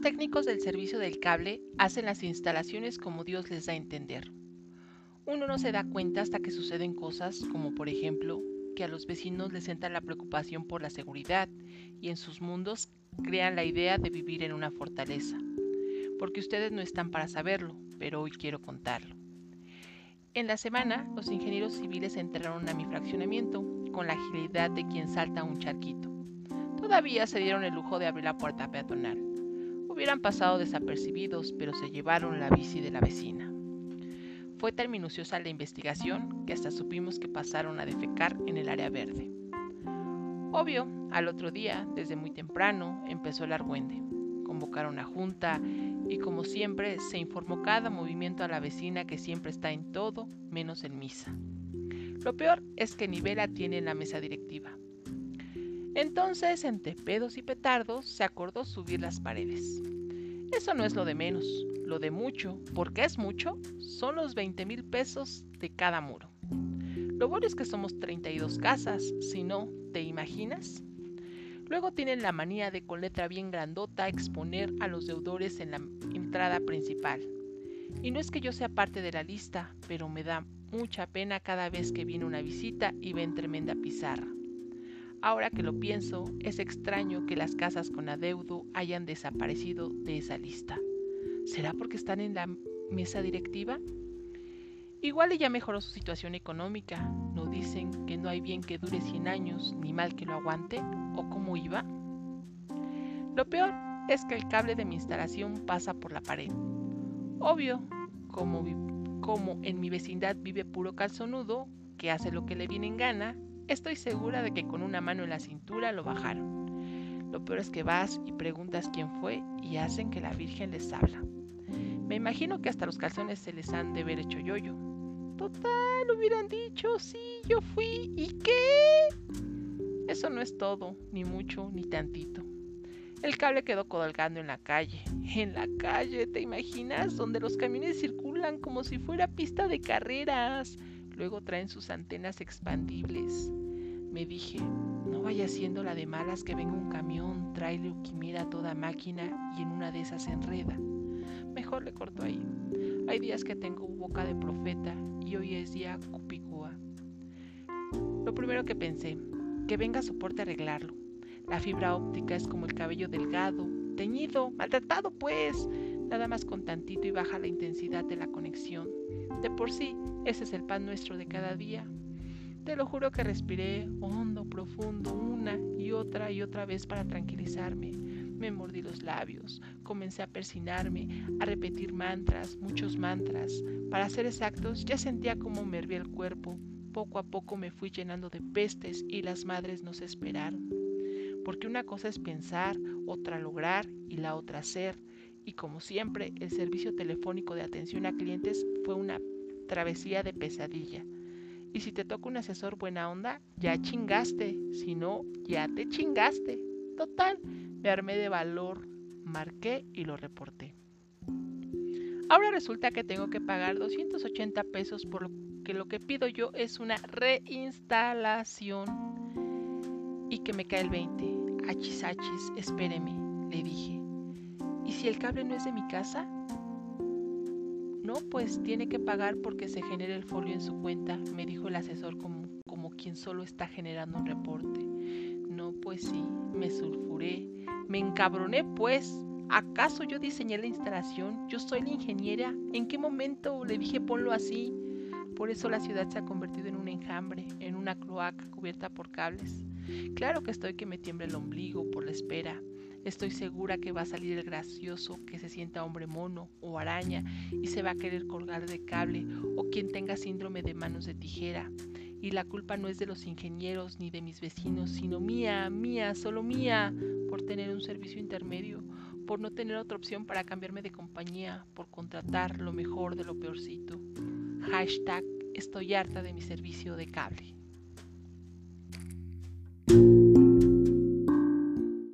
técnicos del servicio del cable hacen las instalaciones como Dios les da a entender. Uno no se da cuenta hasta que suceden cosas como por ejemplo que a los vecinos les entra la preocupación por la seguridad y en sus mundos crean la idea de vivir en una fortaleza. Porque ustedes no están para saberlo, pero hoy quiero contarlo. En la semana, los ingenieros civiles entraron a mi fraccionamiento con la agilidad de quien salta un charquito. Todavía se dieron el lujo de abrir la puerta peatonal. Hubieran pasado desapercibidos, pero se llevaron la bici de la vecina. Fue tan minuciosa la investigación que hasta supimos que pasaron a defecar en el área verde. Obvio, al otro día, desde muy temprano, empezó el argüende. Convocaron una junta y como siempre se informó cada movimiento a la vecina que siempre está en todo menos en misa. Lo peor es que ni vela tiene en la mesa directiva. Entonces, entre pedos y petardos, se acordó subir las paredes. Eso no es lo de menos, lo de mucho, porque es mucho, son los 20 mil pesos de cada muro. Lo bueno es que somos 32 casas, si no, ¿te imaginas? Luego tienen la manía de con letra bien grandota exponer a los deudores en la entrada principal. Y no es que yo sea parte de la lista, pero me da mucha pena cada vez que viene una visita y ven tremenda pizarra. Ahora que lo pienso, es extraño que las casas con adeudo hayan desaparecido de esa lista. ¿Será porque están en la mesa directiva? Igual ella mejoró su situación económica. ¿No dicen que no hay bien que dure 100 años ni mal que lo aguante? ¿O cómo iba? Lo peor es que el cable de mi instalación pasa por la pared. Obvio, como, como en mi vecindad vive puro calzonudo, que hace lo que le viene en gana, Estoy segura de que con una mano en la cintura lo bajaron. Lo peor es que vas y preguntas quién fue y hacen que la Virgen les habla. Me imagino que hasta los calzones se les han de haber hecho yoyo. Total, hubieran dicho, sí, yo fui. ¿Y qué? Eso no es todo, ni mucho, ni tantito. El cable quedó colgando en la calle. En la calle, ¿te imaginas? Donde los camiones circulan como si fuera pista de carreras. Luego traen sus antenas expandibles. Me dije, no vaya siendo la de malas que venga un camión, trailer o quimera toda máquina y en una de esas se enreda. Mejor le corto ahí. Hay días que tengo boca de profeta y hoy es día cupicúa. Lo primero que pensé, que venga soporte a arreglarlo. La fibra óptica es como el cabello delgado, teñido, maltratado pues, nada más con tantito y baja la intensidad de la conexión. De por sí, ese es el pan nuestro de cada día. Te lo juro que respiré hondo, profundo, una y otra y otra vez para tranquilizarme. Me mordí los labios, comencé a persinarme, a repetir mantras, muchos mantras. Para ser exactos, ya sentía como me hervía el cuerpo. Poco a poco me fui llenando de pestes y las madres nos esperaron. Porque una cosa es pensar, otra lograr y la otra hacer. Y como siempre, el servicio telefónico de atención a clientes fue una travesía de pesadilla. Y si te toca un asesor buena onda, ya chingaste. Si no, ya te chingaste. Total, me armé de valor, marqué y lo reporté. Ahora resulta que tengo que pagar 280 pesos por lo que lo que pido yo es una reinstalación. Y que me cae el 20. Achis, achis, espéreme, le dije. ¿Y si el cable no es de mi casa? No, pues tiene que pagar porque se genera el folio en su cuenta, me dijo el asesor como, como quien solo está generando un reporte. No, pues sí, me sulfuré, me encabroné pues. ¿Acaso yo diseñé la instalación? ¿Yo soy la ingeniera? ¿En qué momento le dije ponlo así? Por eso la ciudad se ha convertido en un enjambre, en una cloaca cubierta por cables. Claro que estoy que me tiembla el ombligo por la espera, Estoy segura que va a salir el gracioso que se sienta hombre mono o araña y se va a querer colgar de cable o quien tenga síndrome de manos de tijera. Y la culpa no es de los ingenieros ni de mis vecinos, sino mía, mía, solo mía, por tener un servicio intermedio, por no tener otra opción para cambiarme de compañía, por contratar lo mejor de lo peorcito. Hashtag estoy harta de mi servicio de cable.